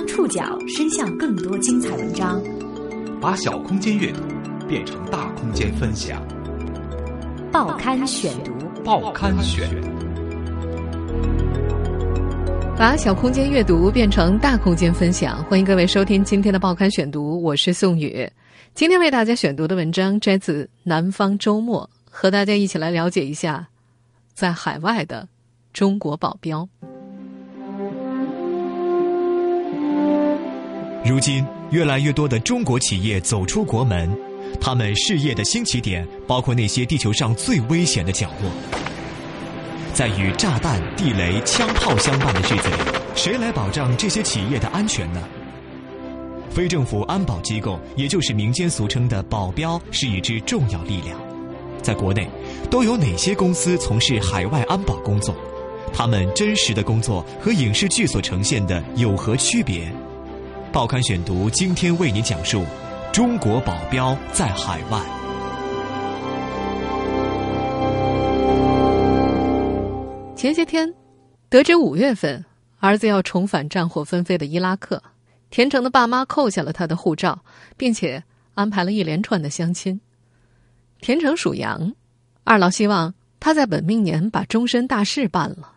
将触角伸向更多精彩文章，把小空间阅读变成大空间分享。报刊选读，报刊选，把小空间阅读变成大空间分享。欢迎各位收听今天的报刊选读，我是宋宇。今天为大家选读的文章摘自《南方周末》，和大家一起来了解一下在海外的中国保镖。如今，越来越多的中国企业走出国门，他们事业的新起点包括那些地球上最危险的角落。在与炸弹、地雷、枪炮相伴的日子里，谁来保障这些企业的安全呢？非政府安保机构，也就是民间俗称的保镖，是一支重要力量。在国内，都有哪些公司从事海外安保工作？他们真实的工作和影视剧所呈现的有何区别？报刊选读今天为您讲述：中国保镖在海外。前些天，得知五月份儿子要重返战火纷飞的伊拉克，田成的爸妈扣下了他的护照，并且安排了一连串的相亲。田成属羊，二老希望他在本命年把终身大事办了。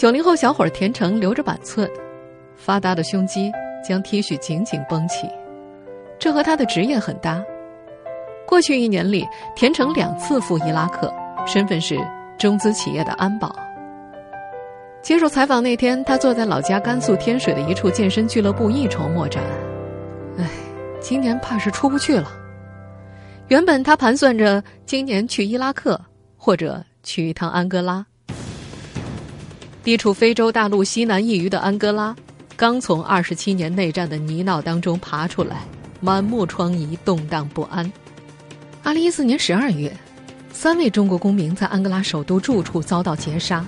九零后小伙田成留着板寸，发达的胸肌将 T 恤紧紧绷起，这和他的职业很搭。过去一年里，田成两次赴伊拉克。身份是中资企业的安保。接受采访那天，他坐在老家甘肃天水的一处健身俱乐部，一筹莫展。唉，今年怕是出不去了。原本他盘算着今年去伊拉克，或者去一趟安哥拉。地处非洲大陆西南一隅的安哥拉，刚从二十七年内战的泥淖当中爬出来，满目疮痍，动荡不安。二零一四年十二月。三位中国公民在安哥拉首都住处遭到劫杀，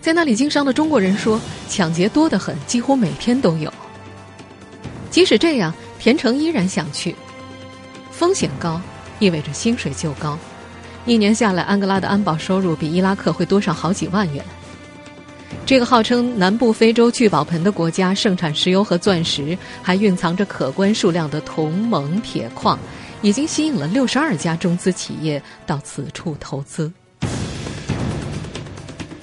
在那里经商的中国人说，抢劫多得很，几乎每天都有。即使这样，田成依然想去。风险高，意味着薪水就高，一年下来，安哥拉的安保收入比伊拉克会多上好几万元。这个号称南部非洲聚宝盆的国家，盛产石油和钻石，还蕴藏着可观数量的铜、锰、铁矿。已经吸引了六十二家中资企业到此处投资。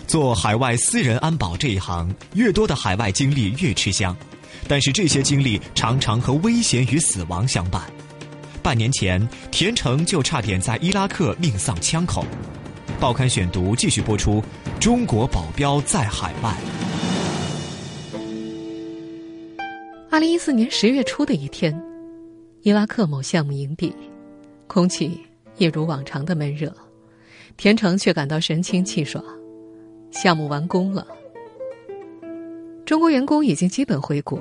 做海外私人安保这一行，越多的海外经历越吃香，但是这些经历常常和危险与死亡相伴。半年前，田成就差点在伊拉克命丧枪口。报刊选读继续播出：中国保镖在海外。二零一四年十月初的一天。伊拉克某项目营地，空气一如往常的闷热，田成却感到神清气爽。项目完工了，中国员工已经基本回国，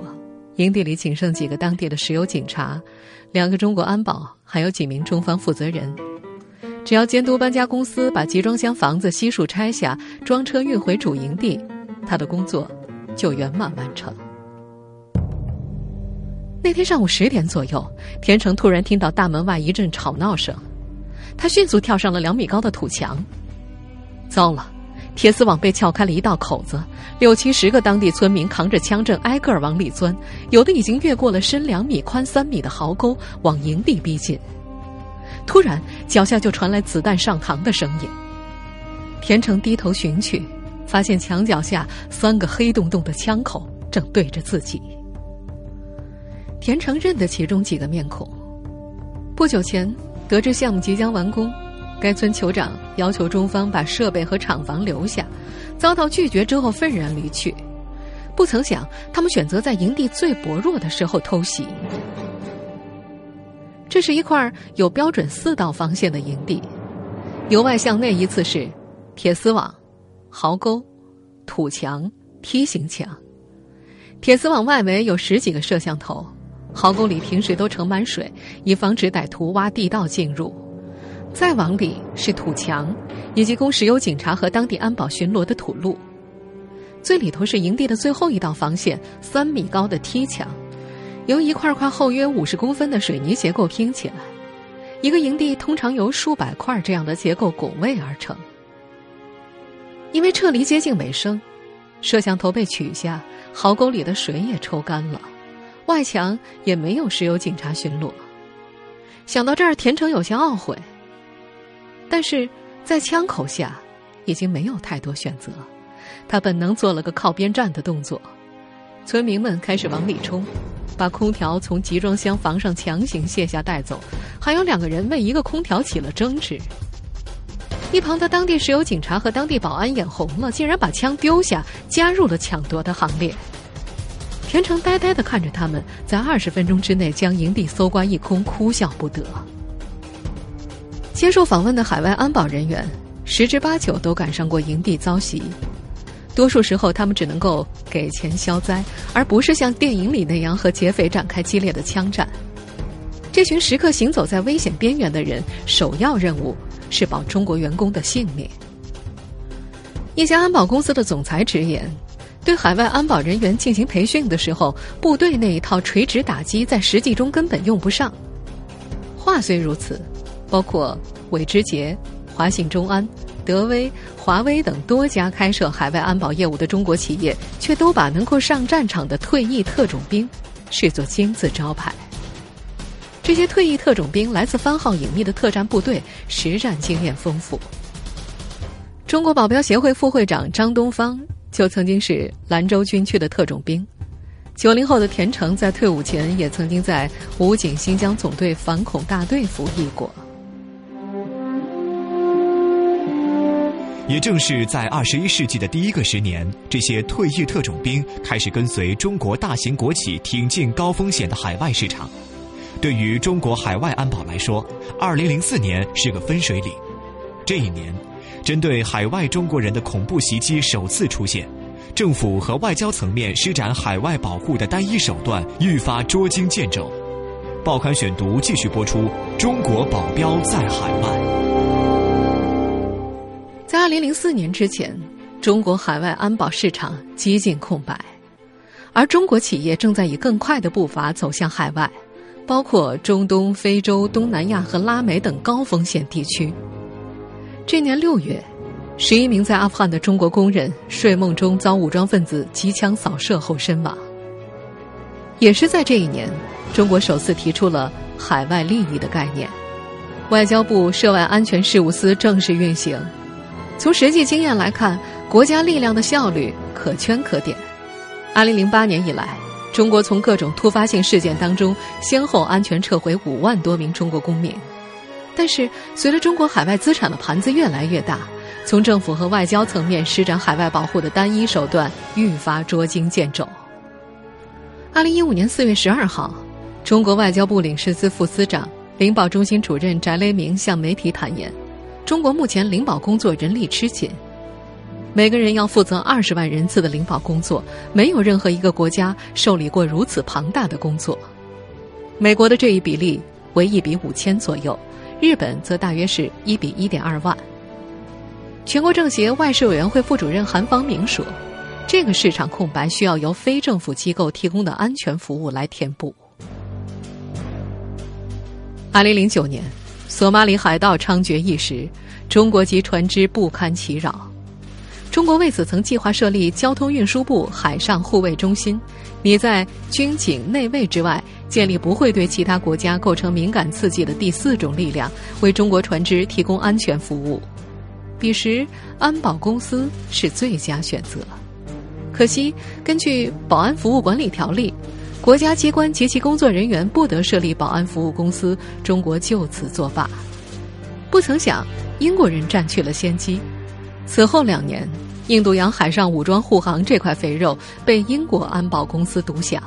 营地里仅剩几个当地的石油警察，两个中国安保，还有几名中方负责人。只要监督搬家公司把集装箱房子悉数拆下，装车运回主营地，他的工作就圆满完成。那天上午十点左右，田成突然听到大门外一阵吵闹声，他迅速跳上了两米高的土墙。糟了，铁丝网被撬开了一道口子，六七十个当地村民扛着枪正挨个儿往里钻，有的已经越过了深两米、宽三米的壕沟，往营地逼近。突然，脚下就传来子弹上膛的声音。田成低头寻去，发现墙脚下三个黑洞洞的枪口正对着自己。田成认得其中几个面孔。不久前，得知项目即将完工，该村酋长要求中方把设备和厂房留下，遭到拒绝之后愤然离去。不曾想，他们选择在营地最薄弱的时候偷袭。这是一块有标准四道防线的营地，由外向内依次是铁丝网、壕沟、土墙、梯形墙。铁丝网外围有十几个摄像头。壕沟里平时都盛满水，以防止歹徒挖地道进入。再往里是土墙，以及供石油警察和当地安保巡逻的土路。最里头是营地的最后一道防线——三米高的梯墙，由一块块厚约五十公分的水泥结构拼起来。一个营地通常由数百块这样的结构拱卫而成。因为撤离接近尾声，摄像头被取下，壕沟里的水也抽干了，外墙也没有石油警察巡逻。想到这儿，田成有些懊悔。但是在枪口下，已经没有太多选择，他本能做了个靠边站的动作。村民们开始往里冲，把空调从集装箱房上强行卸下带走，还有两个人为一个空调起了争执。一旁的当地石油警察和当地保安眼红了，竟然把枪丢下，加入了抢夺的行列。田成呆呆的看着他们，在二十分钟之内将营地搜刮一空，哭笑不得。接受访问的海外安保人员，十之八九都赶上过营地遭袭。多数时候，他们只能够给钱消灾，而不是像电影里那样和劫匪展开激烈的枪战。这群时刻行走在危险边缘的人，首要任务是保中国员工的性命。一家安保公司的总裁直言，对海外安保人员进行培训的时候，部队那一套垂直打击在实际中根本用不上。话虽如此，包括韦之杰、华信中安。德威、华为等多家开设海外安保业务的中国企业，却都把能够上战场的退役特种兵视作金字招牌。这些退役特种兵来自番号隐秘的特战部队，实战经验丰富。中国保镖协会副会长张东方就曾经是兰州军区的特种兵。九零后的田成在退伍前也曾经在武警新疆总队反恐大队服役过。也正是在二十一世纪的第一个十年，这些退役特种兵开始跟随中国大型国企挺进高风险的海外市场。对于中国海外安保来说，二零零四年是个分水岭。这一年，针对海外中国人的恐怖袭击首次出现，政府和外交层面施展海外保护的单一手段愈发捉襟见肘。报刊选读继续播出：中国保镖在海外。二零零四年之前，中国海外安保市场几近空白，而中国企业正在以更快的步伐走向海外，包括中东、非洲、东南亚和拉美等高风险地区。这年六月，十一名在阿富汗的中国工人睡梦中遭武装分子机枪扫射后身亡。也是在这一年，中国首次提出了海外利益的概念，外交部涉外安全事务司正式运行。从实际经验来看，国家力量的效率可圈可点。二零零八年以来，中国从各种突发性事件当中先后安全撤回五万多名中国公民。但是，随着中国海外资产的盘子越来越大，从政府和外交层面施展海外保护的单一手段愈发捉襟见肘。二零一五年四月十二号，中国外交部领事司副司长、领保中心主任翟雷鸣向媒体坦言。中国目前领保工作人力吃紧，每个人要负责二十万人次的领保工作，没有任何一个国家受理过如此庞大的工作。美国的这一比例为一比五千左右，日本则大约是一比一点二万。全国政协外事委员会副主任韩方明说：“这个市场空白需要由非政府机构提供的安全服务来填补。”二零零九年。索马里海盗猖獗一时，中国籍船只不堪其扰。中国为此曾计划设立交通运输部海上护卫中心，拟在军警内卫之外建立不会对其他国家构成敏感刺激的第四种力量，为中国船只提供安全服务。彼时，安保公司是最佳选择。可惜，根据《保安服务管理条例》。国家机关及其工作人员不得设立保安服务公司，中国就此作罢。不曾想，英国人占据了先机。此后两年，印度洋海上武装护航这块肥肉被英国安保公司独享。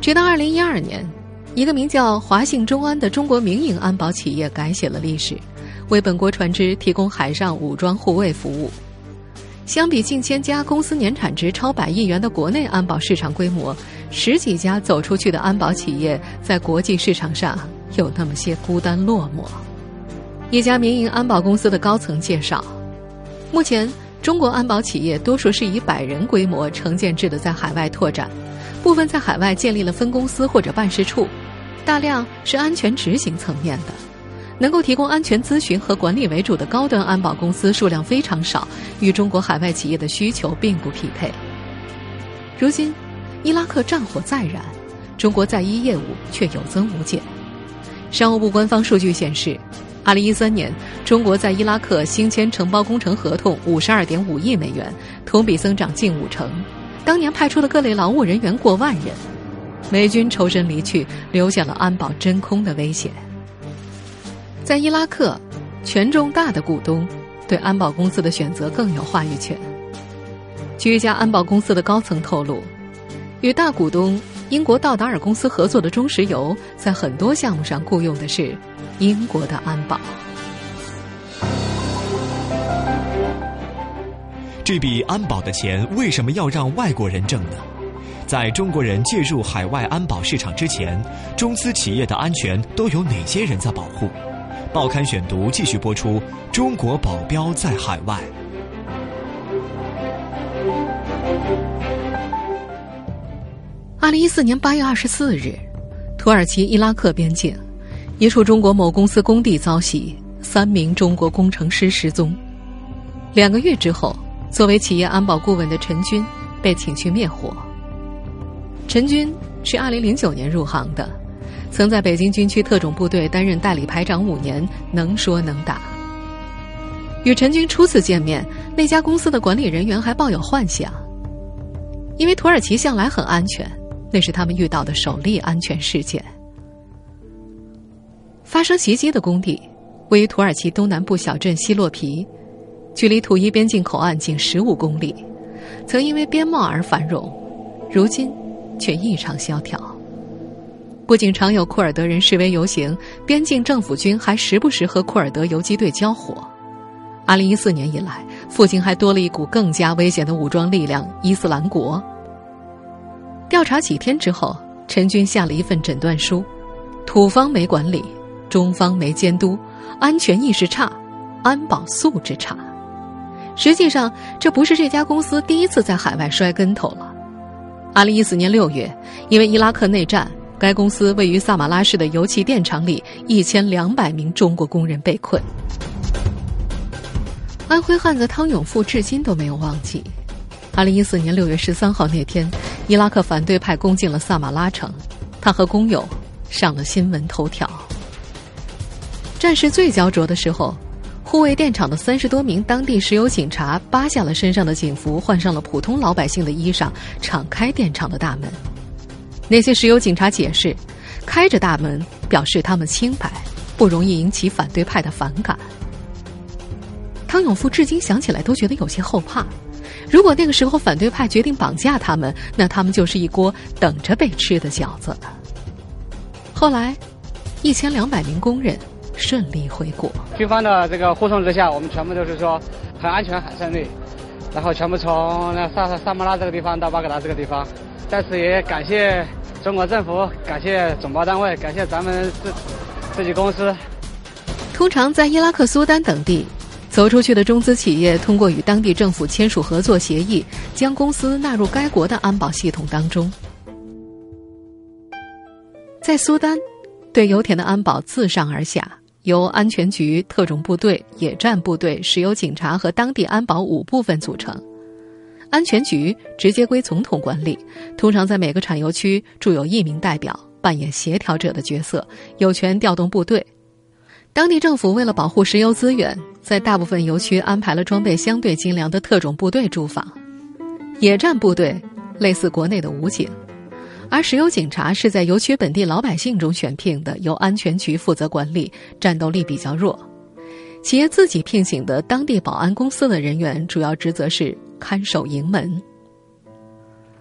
直到二零一二年，一个名叫华信中安的中国民营安保企业改写了历史，为本国船只提供海上武装护卫服务。相比近千家公司年产值超百亿元的国内安保市场规模，十几家走出去的安保企业在国际市场上有那么些孤单落寞。一家民营安保公司的高层介绍，目前中国安保企业多数是以百人规模成建制的在海外拓展，部分在海外建立了分公司或者办事处，大量是安全执行层面的。能够提供安全咨询和管理为主的高端安保公司数量非常少，与中国海外企业的需求并不匹配。如今，伊拉克战火再燃，中国在伊业务却有增无减。商务部官方数据显示，二零一三年中国在伊拉克新签承包工程合同五十二点五亿美元，同比增长近五成。当年派出的各类劳务人员过万人，美军抽身离去，留下了安保真空的危险。在伊拉克，权重大的股东对安保公司的选择更有话语权。据一家安保公司的高层透露，与大股东英国道达尔公司合作的中石油，在很多项目上雇佣的是英国的安保。这笔安保的钱为什么要让外国人挣呢？在中国人介入海外安保市场之前，中资企业的安全都有哪些人在保护？报刊选读继续播出。中国保镖在海外。二零一四年八月二十四日，土耳其伊拉克边境，一处中国某公司工地遭袭，三名中国工程师失踪。两个月之后，作为企业安保顾问的陈军被请去灭火。陈军是二零零九年入行的。曾在北京军区特种部队担任代理排长五年，能说能打。与陈军初次见面，那家公司的管理人员还抱有幻想，因为土耳其向来很安全，那是他们遇到的首例安全事件。发生袭击的工地位于土耳其东南部小镇希洛皮，距离土伊边境口岸仅十五公里，曾因为边贸而繁荣，如今却异常萧条。不仅常有库尔德人示威游行，边境政府军还时不时和库尔德游击队交火。二零一四年以来，附近还多了一股更加危险的武装力量——伊斯兰国。调查几天之后，陈军下了一份诊断书：土方没管理，中方没监督，安全意识差，安保素质差。实际上，这不是这家公司第一次在海外摔跟头了。二零一四年六月，因为伊拉克内战。该公司位于萨马拉市的油气电厂里，一千两百名中国工人被困。安徽汉子汤永富至今都没有忘记，二零一四年六月十三号那天，伊拉克反对派攻进了萨马拉城，他和工友上了新闻头条。战事最焦灼的时候，护卫电厂的三十多名当地石油警察扒下了身上的警服，换上了普通老百姓的衣裳，敞开电厂的大门。那些石油警察解释，开着大门表示他们清白，不容易引起反对派的反感。汤永富至今想起来都觉得有些后怕。如果那个时候反对派决定绑架他们，那他们就是一锅等着被吃的饺子了。后来，一千两百名工人顺利回国。军方的这个护送之下，我们全部都是说很安全、很顺利，然后全部从那萨萨马拉这个地方到巴格达这个地方。在此也感谢。中国政府感谢总包单位，感谢咱们自自己公司。通常在伊拉克、苏丹等地走出去的中资企业，通过与当地政府签署合作协议，将公司纳入该国的安保系统当中。在苏丹，对油田的安保自上而下，由安全局、特种部队、野战部队、石油警察和当地安保五部分组成。安全局直接归总统管理，通常在每个产油区驻有一名代表，扮演协调者的角色，有权调动部队。当地政府为了保护石油资源，在大部分油区安排了装备相对精良的特种部队驻防。野战部队类似国内的武警，而石油警察是在油区本地老百姓中选聘的，由安全局负责管理，战斗力比较弱。企业自己聘请的当地保安公司的人员，主要职责是。看守营门，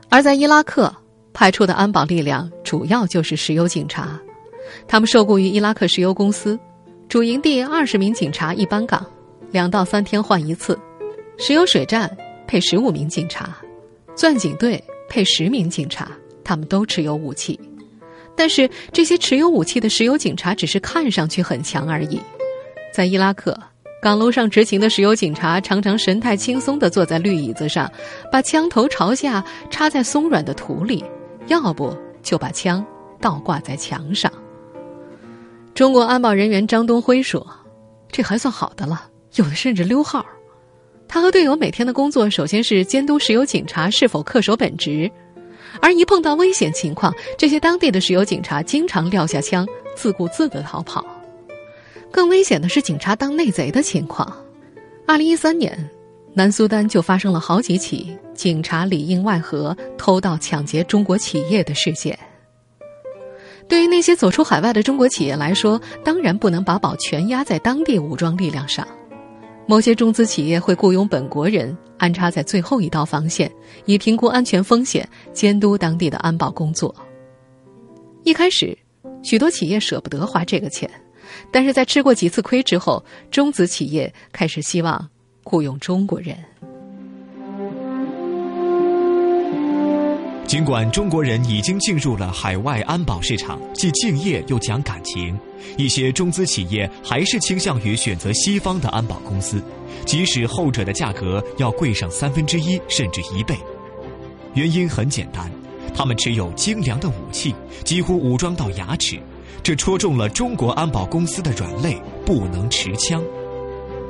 而在伊拉克派出的安保力量主要就是石油警察，他们受雇于伊拉克石油公司，主营地二十名警察一班岗，两到三天换一次。石油水站配十五名警察，钻井队配十名警察，他们都持有武器，但是这些持有武器的石油警察只是看上去很强而已，在伊拉克。岗楼上执勤的石油警察常常神态轻松地坐在绿椅子上，把枪头朝下插在松软的土里，要不就把枪倒挂在墙上。中国安保人员张东辉说：“这还算好的了，有的甚至溜号。他和队友每天的工作，首先是监督石油警察是否恪守本职，而一碰到危险情况，这些当地的石油警察经常撂下枪，自顾自的逃跑。更危险的是，警察当内贼的情况。二零一三年，南苏丹就发生了好几起警察里应外合偷盗抢劫中国企业的事件。”对于那些走出海外的中国企业来说，当然不能把宝全压在当地武装力量上。某些中资企业会雇佣本国人安插在最后一道防线，以评估安全风险、监督当地的安保工作。一开始，许多企业舍不得花这个钱，但是在吃过几次亏之后，中资企业开始希望雇佣中国人。尽管中国人已经进入了海外安保市场，既敬业又讲感情，一些中资企业还是倾向于选择西方的安保公司，即使后者的价格要贵上三分之一甚至一倍。原因很简单，他们持有精良的武器，几乎武装到牙齿，这戳中了中国安保公司的软肋，不能持枪。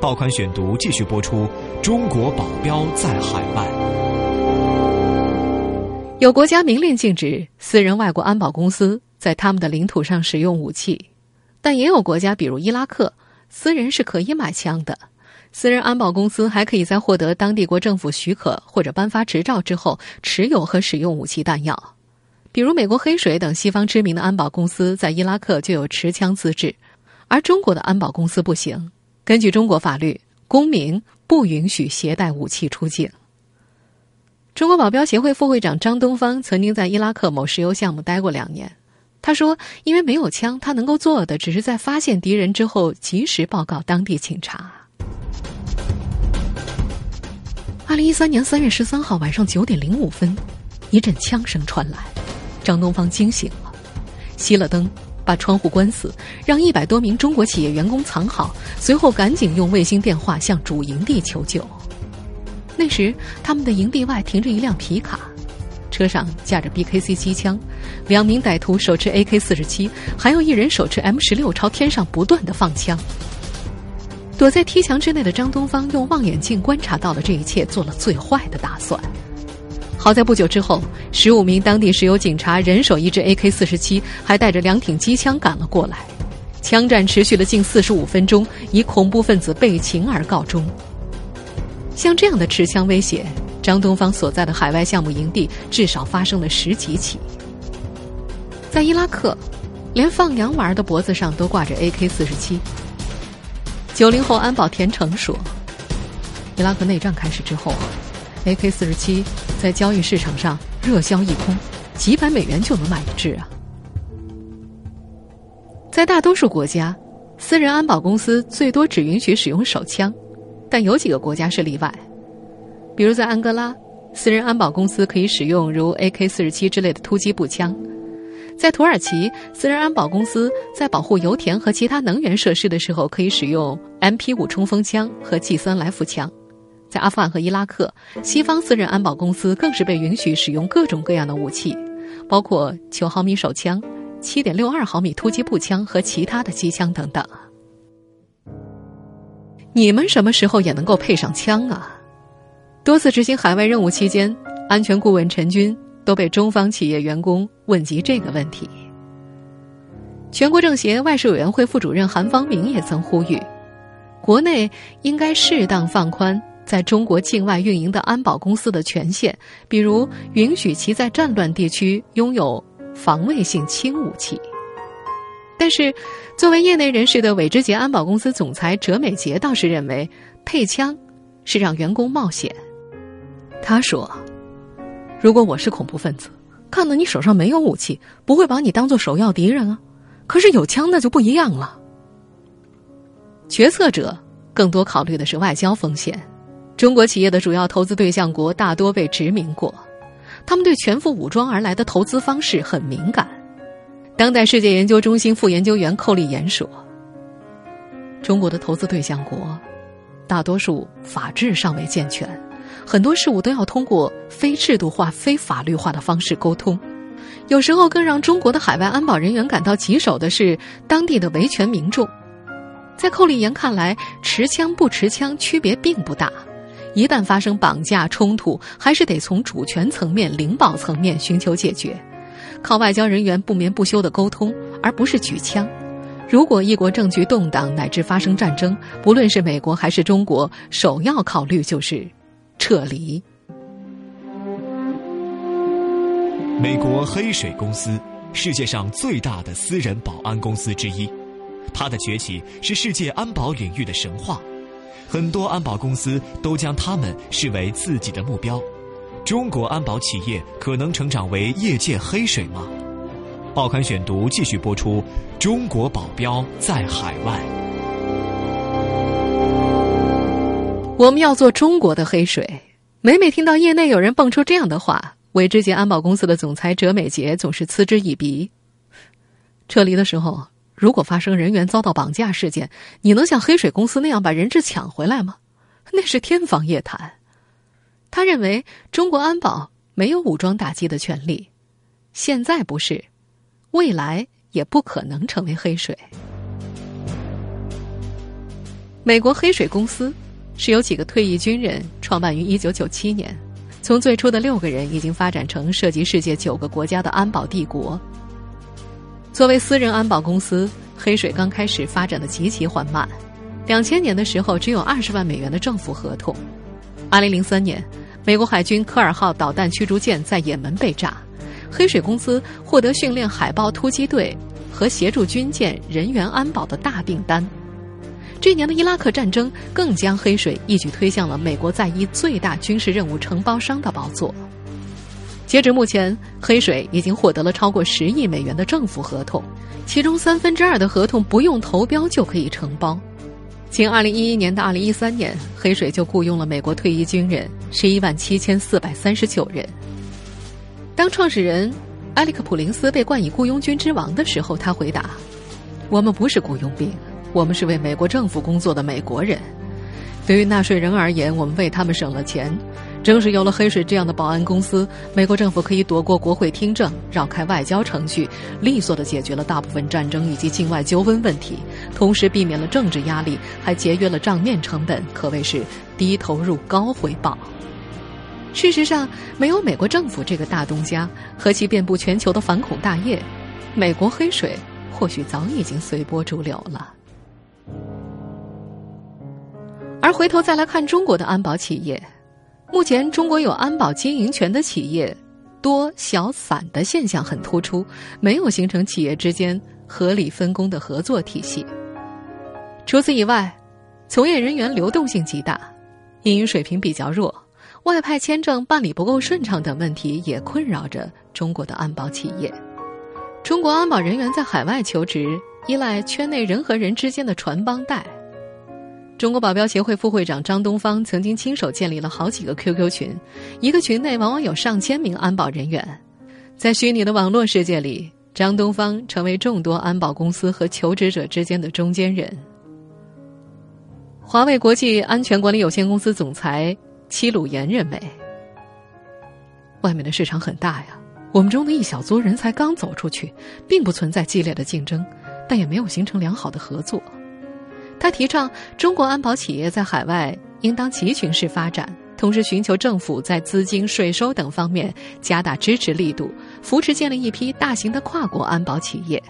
报刊选读继续播出：中国保镖在海外。有国家明令禁止私人外国安保公司在他们的领土上使用武器，但也有国家，比如伊拉克，私人是可以买枪的。私人安保公司还可以在获得当地国政府许可或者颁发执照之后，持有和使用武器弹药。比如美国黑水等西方知名的安保公司在伊拉克就有持枪资质，而中国的安保公司不行。根据中国法律，公民不允许携带武器出境。中国保镖协会副会长张东方曾经在伊拉克某石油项目待过两年。他说：“因为没有枪，他能够做的只是在发现敌人之后及时报告当地警察。”二零一三年三月十三号晚上九点零五分，一阵枪声传来，张东方惊醒了，熄了灯，把窗户关死，让一百多名中国企业员工藏好，随后赶紧用卫星电话向主营地求救。那时，他们的营地外停着一辆皮卡，车上架着 BKC 机枪，两名歹徒手持 AK 四十七，还有一人手持 M 十六，朝天上不断的放枪。躲在梯墙之内的张东方用望远镜观察到了这一切，做了最坏的打算。好在不久之后，十五名当地石油警察人手一支 AK 四十七，还带着两挺机枪赶了过来。枪战持续了近四十五分钟，以恐怖分子被擒而告终。像这样的持枪威胁，张东方所在的海外项目营地至少发生了十几起。在伊拉克，连放羊娃的脖子上都挂着 AK 四十七。九零后安保田成说：“伊拉克内战开始之后，AK 四十七在交易市场上热销一空，几百美元就能买一支啊。”在大多数国家，私人安保公司最多只允许使用手枪。但有几个国家是例外，比如在安哥拉，私人安保公司可以使用如 AK-47 之类的突击步枪；在土耳其，私人安保公司在保护油田和其他能源设施的时候可以使用 MP5 冲锋枪和季森来福枪；在阿富汗和伊拉克，西方私人安保公司更是被允许使用各种各样的武器，包括9毫米手枪、7.62毫米突击步枪和其他的机枪等等。你们什么时候也能够配上枪啊？多次执行海外任务期间，安全顾问陈军都被中方企业员工问及这个问题。全国政协外事委员会副主任韩方明也曾呼吁，国内应该适当放宽在中国境外运营的安保公司的权限，比如允许其在战乱地区拥有防卫性轻武器。但是，作为业内人士的韦之杰安保公司总裁哲美杰倒是认为，配枪是让员工冒险。他说：“如果我是恐怖分子，看到你手上没有武器，不会把你当做首要敌人啊。可是有枪，那就不一样了。”决策者更多考虑的是外交风险。中国企业的主要投资对象国大多被殖民过，他们对全副武装而来的投资方式很敏感。当代世界研究中心副研究员寇立言说：“中国的投资对象国，大多数法制尚未健全，很多事物都要通过非制度化、非法律化的方式沟通。有时候更让中国的海外安保人员感到棘手的是当地的维权民众。在寇立言看来，持枪不持枪区别并不大，一旦发生绑架冲突，还是得从主权层面、领保层面寻求解决，靠外交人员不眠不休的沟通，而不是举枪。如果一国政局动荡乃至发生战争，不论是美国还是中国，首要考虑就是撤离。美国黑水公司，世界上最大的私人保安公司之一，它的崛起是世界安保领域的神话，很多安保公司都将他们视为自己的目标。中国安保企业可能成长为业界黑水吗？报刊选读继续播出：中国保镖在海外。我们要做中国的黑水。每每听到业内有人蹦出这样的话，为之杰安保公司的总裁哲美杰总是嗤之以鼻。撤离的时候，如果发生人员遭到绑架事件，你能像黑水公司那样把人质抢回来吗？那是天方夜谭。他认为中国安保没有武装打击的权利，现在不是。未来也不可能成为黑水。美国黑水公司是由几个退役军人创办于一九九七年，从最初的六个人已经发展成涉及世界九个国家的安保帝国。作为私人安保公司，黑水刚开始发展的极其缓慢。两千年的时候，只有二十万美元的政府合同。二零零三年，美国海军科尔号导弹驱逐舰在也门被炸。黑水公司获得训练海豹突击队和协助军舰人员安保的大订单。这年的伊拉克战争更将黑水一举推向了美国在伊最大军事任务承包商的宝座。截止目前，黑水已经获得了超过十亿美元的政府合同，其中三分之二的合同不用投标就可以承包。仅二零一一年到二零一三年，黑水就雇佣了美国退役军人十一万七千四百三十九人。当创始人埃里克普林斯被冠以“雇佣军之王”的时候，他回答：“我们不是雇佣兵，我们是为美国政府工作的美国人。对于纳税人而言，我们为他们省了钱。正是有了黑水这样的保安公司，美国政府可以躲过国会听证，绕开外交程序，利索的解决了大部分战争以及境外纠纷问题，同时避免了政治压力，还节约了账面成本，可谓是低投入高回报。”事实上，没有美国政府这个大东家和其遍布全球的反恐大业，美国黑水或许早已经随波逐流了。而回头再来看中国的安保企业，目前中国有安保经营权的企业多小散的现象很突出，没有形成企业之间合理分工的合作体系。除此以外，从业人员流动性极大，英语水平比较弱。外派签证办理不够顺畅等问题也困扰着中国的安保企业。中国安保人员在海外求职，依赖圈内人和人之间的传帮带。中国保镖协会副会长张东方曾经亲手建立了好几个 QQ 群，一个群内往往有上千名安保人员。在虚拟的网络世界里，张东方成为众多安保公司和求职者之间的中间人。华为国际安全管理有限公司总裁。齐鲁岩认为，外面的市场很大呀，我们中的一小撮人才刚走出去，并不存在激烈的竞争，但也没有形成良好的合作。他提倡中国安保企业在海外应当集群式发展，同时寻求政府在资金、税收等方面加大支持力度，扶持建立一批大型的跨国安保企业。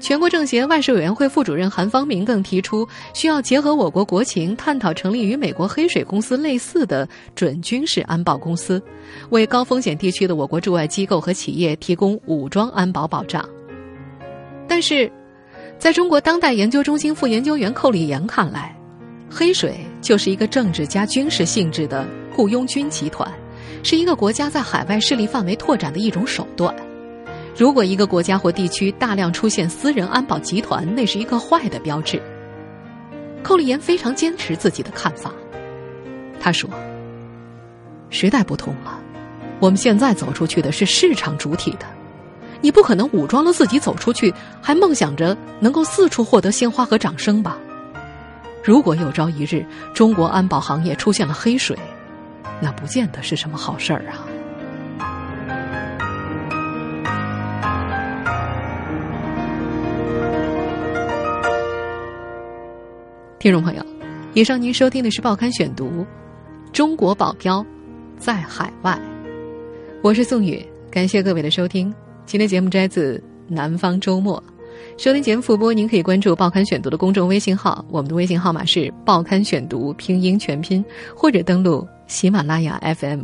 全国政协外事委员会副主任韩方明更提出，需要结合我国国情，探讨成立与美国黑水公司类似的准军事安保公司，为高风险地区的我国驻外机构和企业提供武装安保保障。但是，在中国当代研究中心副研究员寇立言看来，黑水就是一个政治加军事性质的雇佣军集团，是一个国家在海外势力范围拓展的一种手段。如果一个国家或地区大量出现私人安保集团，那是一个坏的标志。寇立言非常坚持自己的看法。他说：“时代不同了，我们现在走出去的是市场主体的，你不可能武装了自己走出去还梦想着能够四处获得鲜花和掌声吧。如果有朝一日中国安保行业出现了黑水那不见得是什么好事儿啊。听众朋友以上您收听的是报刊选读中国保镖在海外。我是宋宇感谢各位的收听。今天节目摘自《南方周末》，收听节目复播，您可以关注《报刊选读》的公众微信号，我们的微信号码是《报刊选读》拼音全拼，或者登录喜马拉雅 FM。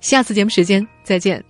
下次节目时间再见。